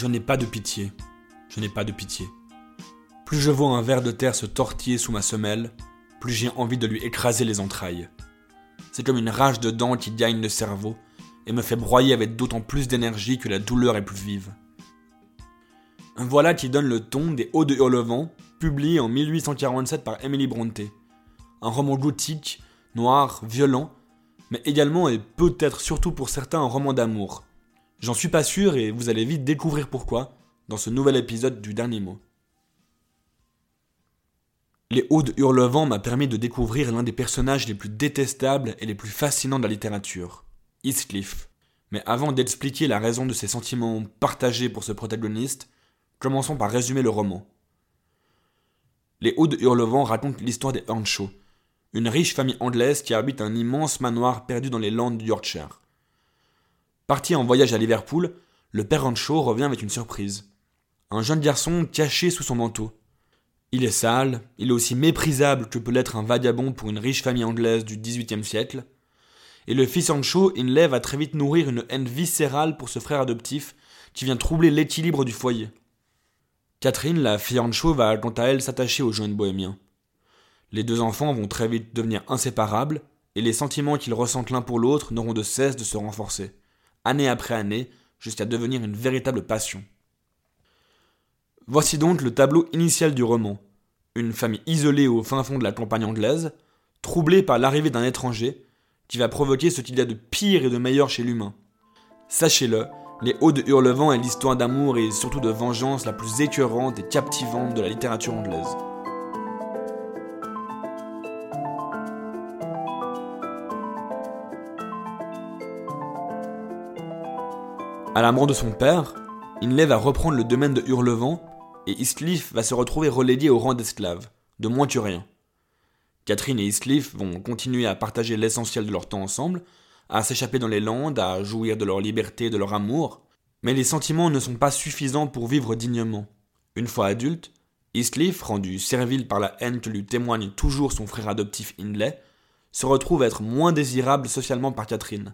Je n'ai pas de pitié. Je n'ai pas de pitié. Plus je vois un ver de terre se tortiller sous ma semelle, plus j'ai envie de lui écraser les entrailles. C'est comme une rage de dents qui gagne le cerveau et me fait broyer avec d'autant plus d'énergie que la douleur est plus vive. Voilà qui donne le ton des Hauts de Hurlevent, publié en 1847 par Emily Bronte. Un roman gothique, noir, violent, mais également et peut-être surtout pour certains un roman d'amour. J'en suis pas sûr et vous allez vite découvrir pourquoi dans ce nouvel épisode du dernier mot. Les de Hurlevent m'a permis de découvrir l'un des personnages les plus détestables et les plus fascinants de la littérature, Heathcliff. Mais avant d'expliquer la raison de ses sentiments partagés pour ce protagoniste, commençons par résumer le roman. Les Hauts de Hurlevent racontent l'histoire des Earnshaw, une riche famille anglaise qui habite un immense manoir perdu dans les landes du Yorkshire. Parti en voyage à Liverpool, le père Earnshaw revient avec une surprise. Un jeune garçon caché sous son manteau. Il est sale, il est aussi méprisable que peut l'être un vagabond pour une riche famille anglaise du XVIIIe siècle. Et le fils Ancho Inley va très vite nourrir une haine viscérale pour ce frère adoptif qui vient troubler l'équilibre du foyer. Catherine, la fille Ancho, va quant à elle s'attacher au jeune bohémien. Les deux enfants vont très vite devenir inséparables, et les sentiments qu'ils ressentent l'un pour l'autre n'auront de cesse de se renforcer, année après année, jusqu'à devenir une véritable passion. Voici donc le tableau initial du roman. Une famille isolée au fin fond de la campagne anglaise, troublée par l'arrivée d'un étranger, qui va provoquer ce qu'il y a de pire et de meilleur chez l'humain. Sachez-le, Les Hauts de Hurlevent est l'histoire d'amour et surtout de vengeance la plus écœurante et captivante de la littérature anglaise. À la mort de son père, Inley va reprendre le domaine de Hurlevent et Heathcliff va se retrouver relégué au rang d'esclave, de rien. Catherine et Heathcliff vont continuer à partager l'essentiel de leur temps ensemble, à s'échapper dans les landes, à jouir de leur liberté et de leur amour, mais les sentiments ne sont pas suffisants pour vivre dignement. Une fois adulte, Heathcliff, rendu servile par la haine que lui témoigne toujours son frère adoptif Hindley, se retrouve être moins désirable socialement par Catherine.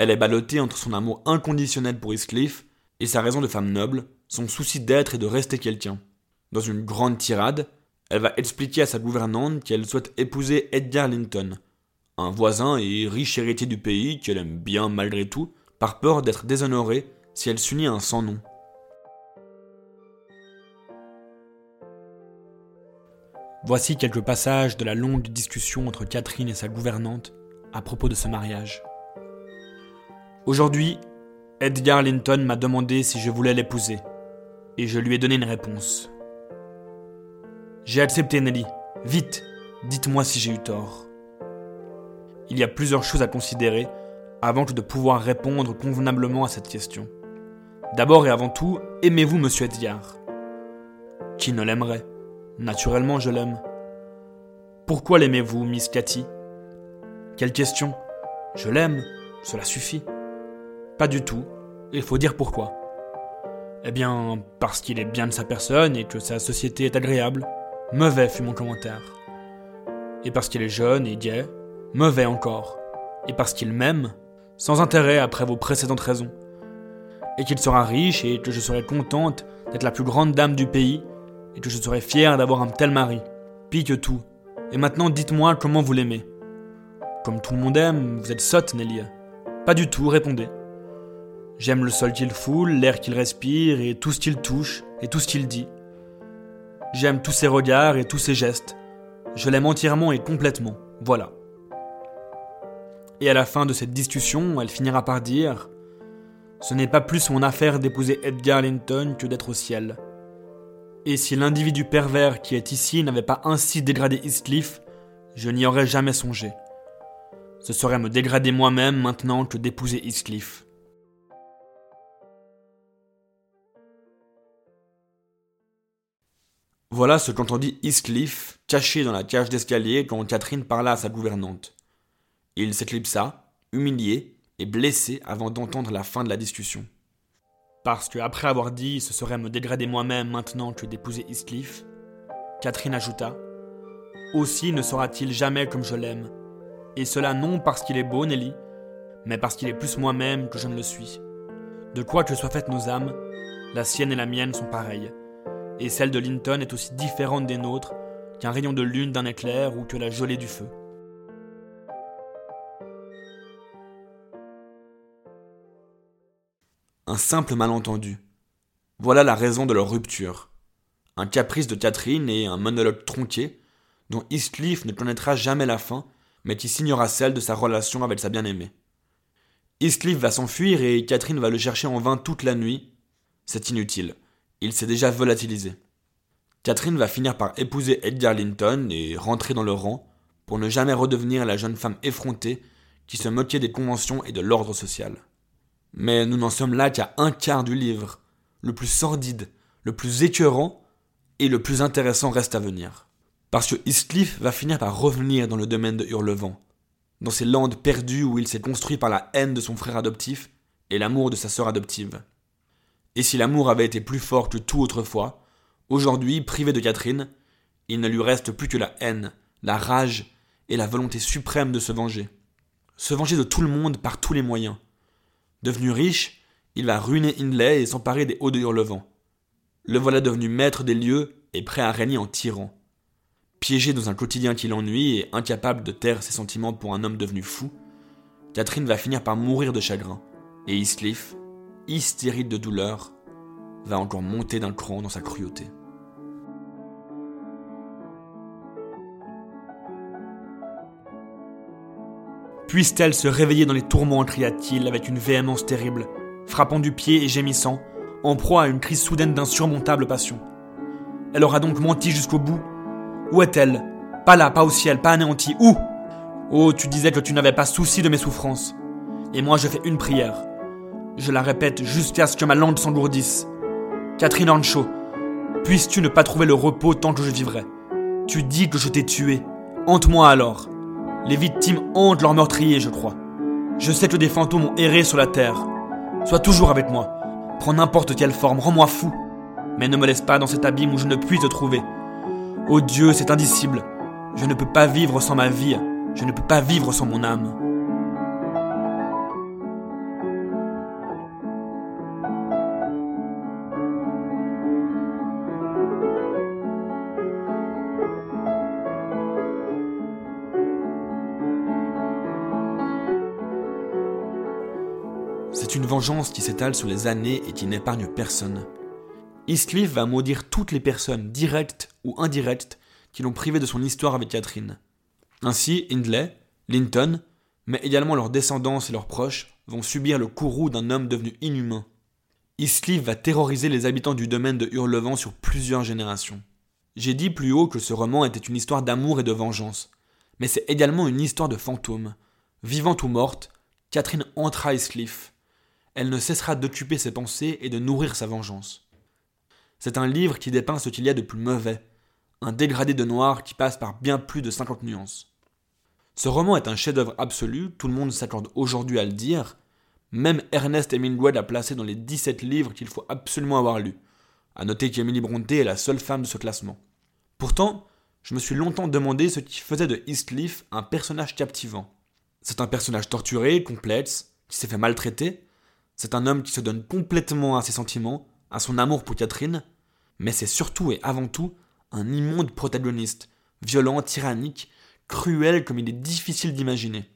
Elle est ballottée entre son amour inconditionnel pour Heathcliff et sa raison de femme noble, son souci d'être et de rester quelqu'un. Dans une grande tirade, elle va expliquer à sa gouvernante qu'elle souhaite épouser Edgar Linton, un voisin et riche héritier du pays qu'elle aime bien malgré tout, par peur d'être déshonorée si elle s'unit à un sans nom. Voici quelques passages de la longue discussion entre Catherine et sa gouvernante à propos de ce mariage. Aujourd'hui, Edgar Linton m'a demandé si je voulais l'épouser, et je lui ai donné une réponse. J'ai accepté Nelly. Vite, dites-moi si j'ai eu tort. Il y a plusieurs choses à considérer avant que de pouvoir répondre convenablement à cette question. D'abord et avant tout, aimez-vous Monsieur Edgar? Qui ne l'aimerait? Naturellement, je l'aime. Pourquoi l'aimez-vous, Miss Cathy? Quelle question? Je l'aime, cela suffit. Pas du tout, il faut dire pourquoi. Eh bien, parce qu'il est bien de sa personne et que sa société est agréable. Mauvais fut mon commentaire. Et parce qu'il est jeune et gai, mauvais encore. Et parce qu'il m'aime, sans intérêt après vos précédentes raisons. Et qu'il sera riche et que je serai contente d'être la plus grande dame du pays et que je serai fière d'avoir un tel mari. Pis que tout. Et maintenant, dites-moi comment vous l'aimez. Comme tout le monde aime, vous êtes sotte, Nelly. Pas du tout, répondez. J'aime le sol qu'il foule, l'air qu'il respire, et tout ce qu'il touche, et tout ce qu'il dit. J'aime tous ses regards et tous ses gestes. Je l'aime entièrement et complètement. Voilà. Et à la fin de cette discussion, elle finira par dire Ce n'est pas plus mon affaire d'épouser Edgar Linton que d'être au ciel. Et si l'individu pervers qui est ici n'avait pas ainsi dégradé Heathcliff, je n'y aurais jamais songé. Ce serait me dégrader moi-même maintenant que d'épouser Heathcliff. Voilà ce qu'entendit Heathcliff, caché dans la cage d'escalier quand Catherine parla à sa gouvernante. Il s'éclipsa, humilié et blessé avant d'entendre la fin de la discussion. Parce que, après avoir dit ce serait me dégrader moi-même maintenant que d'épouser Heathcliff, Catherine ajouta Aussi ne sera-t-il jamais comme je l'aime. Et cela non parce qu'il est beau, Nelly, mais parce qu'il est plus moi-même que je ne le suis. De quoi que soient faites nos âmes, La sienne et la mienne sont pareilles. Et celle de Linton est aussi différente des nôtres qu'un rayon de lune d'un éclair ou que la gelée du feu. Un simple malentendu. Voilà la raison de leur rupture. Un caprice de Catherine et un monologue tronqué, dont Eastleaf ne connaîtra jamais la fin, mais qui signera celle de sa relation avec sa bien-aimée. Eastleaf va s'enfuir et Catherine va le chercher en vain toute la nuit. C'est inutile. Il s'est déjà volatilisé. Catherine va finir par épouser Edgar Linton et rentrer dans le rang pour ne jamais redevenir la jeune femme effrontée qui se moquait des conventions et de l'ordre social. Mais nous n'en sommes là qu'à un quart du livre. Le plus sordide, le plus écœurant et le plus intéressant reste à venir. Parce que Eastcliff va finir par revenir dans le domaine de Hurlevent, dans ces landes perdues où il s'est construit par la haine de son frère adoptif et l'amour de sa sœur adoptive. Et si l'amour avait été plus fort que tout autrefois, aujourd'hui, privé de Catherine, il ne lui reste plus que la haine, la rage et la volonté suprême de se venger. Se venger de tout le monde par tous les moyens. Devenu riche, il va ruiner Hindley et s'emparer des hauts de Hurlevent. Le voilà devenu maître des lieux et prêt à régner en tyran. Piégé dans un quotidien qui l'ennuie et incapable de taire ses sentiments pour un homme devenu fou, Catherine va finir par mourir de chagrin. Et Eastleaf, hystérique de douleur, va encore monter d'un cran dans sa cruauté. Puisse-t-elle se réveiller dans les tourments, cria-t-il avec une véhémence terrible, frappant du pied et gémissant, en proie à une crise soudaine d'insurmontable passion. Elle aura donc menti jusqu'au bout. Où est-elle? Pas là, pas au ciel, pas anéantie. Où? Oh, tu disais que tu n'avais pas souci de mes souffrances. Et moi je fais une prière. Je la répète jusqu'à ce que ma langue s'engourdisse. Catherine Hornshaw, puisses-tu ne pas trouver le repos tant que je vivrai? Tu dis que je t'ai tué. Hante-moi alors. Les victimes hantent leurs meurtriers, je crois. Je sais que des fantômes ont erré sur la terre. Sois toujours avec moi. Prends n'importe quelle forme, rends-moi fou. Mais ne me laisse pas dans cet abîme où je ne puis te trouver. Oh Dieu, c'est indicible. Je ne peux pas vivre sans ma vie. Je ne peux pas vivre sans mon âme. C'est une vengeance qui s'étale sur les années et qui n'épargne personne. Eastcliff va maudire toutes les personnes, directes ou indirectes, qui l'ont privé de son histoire avec Catherine. Ainsi, Hindley, Linton, mais également leurs descendants et leurs proches, vont subir le courroux d'un homme devenu inhumain. Eastcliff va terroriser les habitants du domaine de Hurlevent sur plusieurs générations. J'ai dit plus haut que ce roman était une histoire d'amour et de vengeance, mais c'est également une histoire de fantômes. Vivante ou morte, Catherine entra Eastcliff elle ne cessera d'occuper ses pensées et de nourrir sa vengeance. C'est un livre qui dépeint ce qu'il y a de plus mauvais, un dégradé de noir qui passe par bien plus de 50 nuances. Ce roman est un chef-d'œuvre absolu, tout le monde s'accorde aujourd'hui à le dire. Même Ernest Hemingway l'a placé dans les 17 livres qu'il faut absolument avoir lus. À noter qu'Emily Brontë est la seule femme de ce classement. Pourtant, je me suis longtemps demandé ce qui faisait de Eastleaf un personnage captivant. C'est un personnage torturé, complexe, qui s'est fait maltraiter, c'est un homme qui se donne complètement à ses sentiments, à son amour pour Catherine, mais c'est surtout et avant tout un immonde protagoniste, violent, tyrannique, cruel comme il est difficile d'imaginer.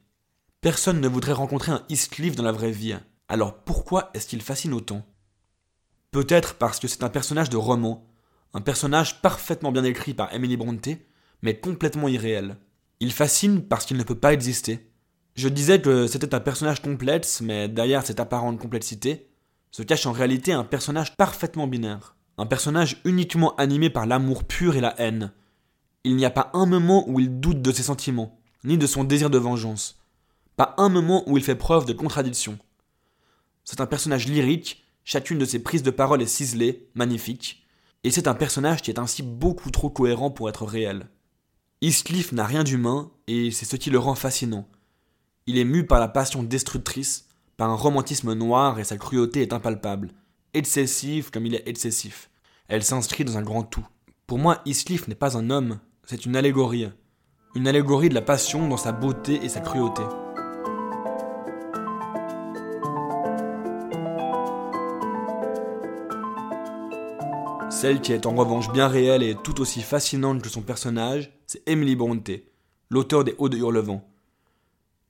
Personne ne voudrait rencontrer un Eastcliff dans la vraie vie, alors pourquoi est-ce qu'il fascine autant? Peut-être parce que c'est un personnage de roman, un personnage parfaitement bien écrit par Emily Brontë, mais complètement irréel. Il fascine parce qu'il ne peut pas exister, je disais que c'était un personnage complexe, mais derrière cette apparente complexité se cache en réalité un personnage parfaitement binaire. Un personnage uniquement animé par l'amour pur et la haine. Il n'y a pas un moment où il doute de ses sentiments, ni de son désir de vengeance. Pas un moment où il fait preuve de contradiction. C'est un personnage lyrique, chacune de ses prises de parole est ciselée, magnifique, et c'est un personnage qui est ainsi beaucoup trop cohérent pour être réel. Eastcliff n'a rien d'humain, et c'est ce qui le rend fascinant. Il est mu par la passion destructrice, par un romantisme noir et sa cruauté est impalpable, excessive comme il est excessif. Elle s'inscrit dans un grand tout. Pour moi, Islif n'est pas un homme, c'est une allégorie. Une allégorie de la passion dans sa beauté et sa cruauté. Celle qui est en revanche bien réelle et tout aussi fascinante que son personnage, c'est Emily Brontë, l'auteur des Hauts de Hurlevent.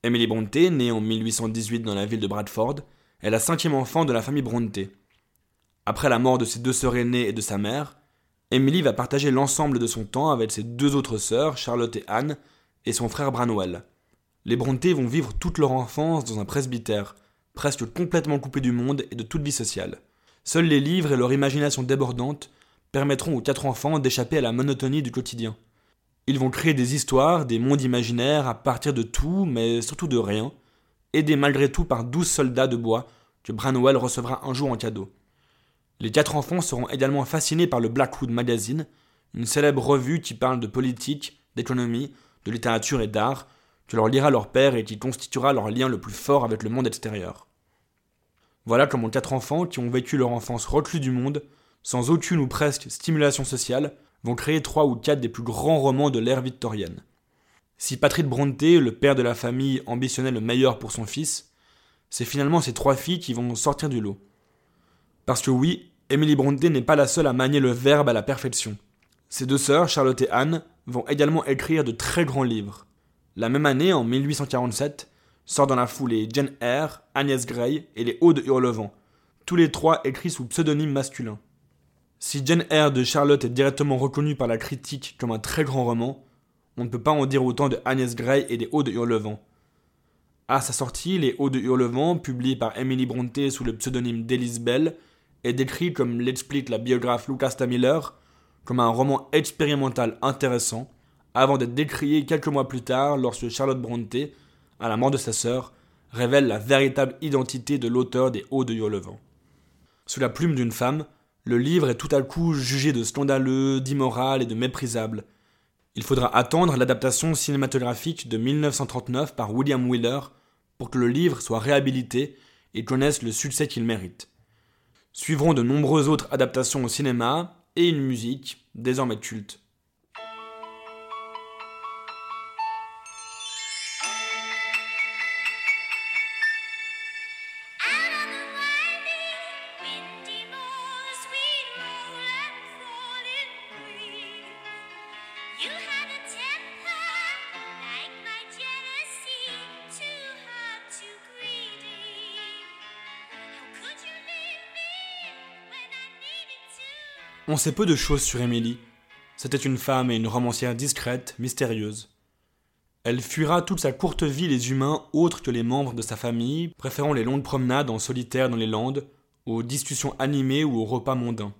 Emily Brontë, née en 1818 dans la ville de Bradford, est la cinquième enfant de la famille Brontë. Après la mort de ses deux sœurs aînées et de sa mère, Emily va partager l'ensemble de son temps avec ses deux autres sœurs, Charlotte et Anne, et son frère Branwell. Les Brontë vont vivre toute leur enfance dans un presbytère, presque complètement coupé du monde et de toute vie sociale. Seuls les livres et leur imagination débordante permettront aux quatre enfants d'échapper à la monotonie du quotidien. Ils vont créer des histoires, des mondes imaginaires à partir de tout, mais surtout de rien, aidés malgré tout par douze soldats de bois que Branwell recevra un jour en cadeau. Les quatre enfants seront également fascinés par le Blackwood Magazine, une célèbre revue qui parle de politique, d'économie, de littérature et d'art, que leur lira leur père et qui constituera leur lien le plus fort avec le monde extérieur. Voilà comment quatre enfants qui ont vécu leur enfance reclus du monde, sans aucune ou presque stimulation sociale, vont créer trois ou quatre des plus grands romans de l'ère victorienne. Si Patrick Brontë, le père de la famille, ambitionnait le meilleur pour son fils, c'est finalement ces trois filles qui vont sortir du lot. Parce que oui, Emily Brontë n'est pas la seule à manier le verbe à la perfection. Ses deux sœurs, Charlotte et Anne, vont également écrire de très grands livres. La même année, en 1847, sort dans la foulée Jane Eyre, Agnès Grey et les Hauts de Hurlevent, tous les trois écrits sous pseudonyme masculin. Si Jane Eyre de Charlotte est directement reconnue par la critique comme un très grand roman, on ne peut pas en dire autant de Agnès Grey et des Hauts de Hurlevent. À sa sortie, Les Hauts de Hurlevent, publié par Emily Brontë sous le pseudonyme d'Elise Bell, est décrit, comme l'explique la biographe Lucas Miller, comme un roman expérimental intéressant, avant d'être décrié quelques mois plus tard lorsque Charlotte Brontë, à la mort de sa sœur, révèle la véritable identité de l'auteur des Hauts de Hurlevent. Sous la plume d'une femme, le livre est tout à coup jugé de scandaleux, d'immoral et de méprisable. Il faudra attendre l'adaptation cinématographique de 1939 par William Wheeler pour que le livre soit réhabilité et connaisse le succès qu'il mérite. Suivront de nombreuses autres adaptations au cinéma et une musique désormais culte. On sait peu de choses sur Émilie. C'était une femme et une romancière discrète, mystérieuse. Elle fuira toute sa courte vie les humains autres que les membres de sa famille, préférant les longues promenades en solitaire dans les landes, aux discussions animées ou aux repas mondains.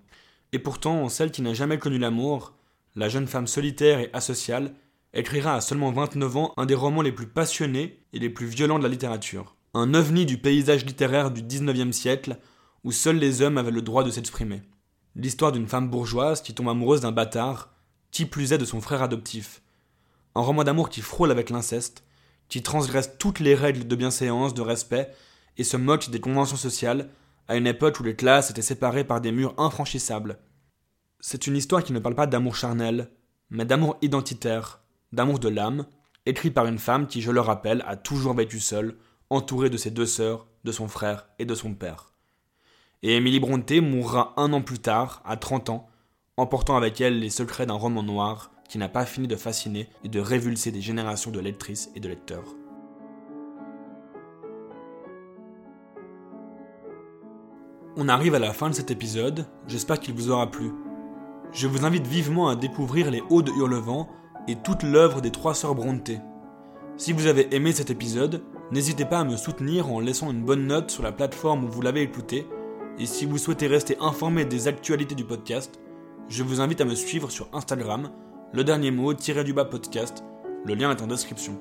Et pourtant, celle qui n'a jamais connu l'amour, la jeune femme solitaire et asociale, écrira à seulement 29 ans un des romans les plus passionnés et les plus violents de la littérature. Un ovni du paysage littéraire du XIXe siècle, où seuls les hommes avaient le droit de s'exprimer l'histoire d'une femme bourgeoise qui tombe amoureuse d'un bâtard, qui plus est de son frère adoptif. Un roman d'amour qui frôle avec l'inceste, qui transgresse toutes les règles de bienséance, de respect, et se moque des conventions sociales, à une époque où les classes étaient séparées par des murs infranchissables. C'est une histoire qui ne parle pas d'amour charnel, mais d'amour identitaire, d'amour de l'âme, écrit par une femme qui, je le rappelle, a toujours vécu seule, entourée de ses deux sœurs, de son frère et de son père et Emily Brontë mourra un an plus tard, à 30 ans, emportant avec elle les secrets d'un roman noir qui n'a pas fini de fasciner et de révulser des générations de lectrices et de lecteurs. On arrive à la fin de cet épisode, j'espère qu'il vous aura plu. Je vous invite vivement à découvrir les Hauts de Hurlevent et toute l'œuvre des trois sœurs Brontë. Si vous avez aimé cet épisode, n'hésitez pas à me soutenir en laissant une bonne note sur la plateforme où vous l'avez écouté et si vous souhaitez rester informé des actualités du podcast, je vous invite à me suivre sur Instagram, le dernier mot tiré du bas podcast, le lien est en description.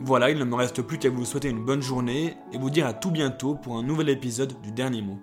Voilà, il ne me reste plus qu'à vous souhaiter une bonne journée et vous dire à tout bientôt pour un nouvel épisode du dernier mot.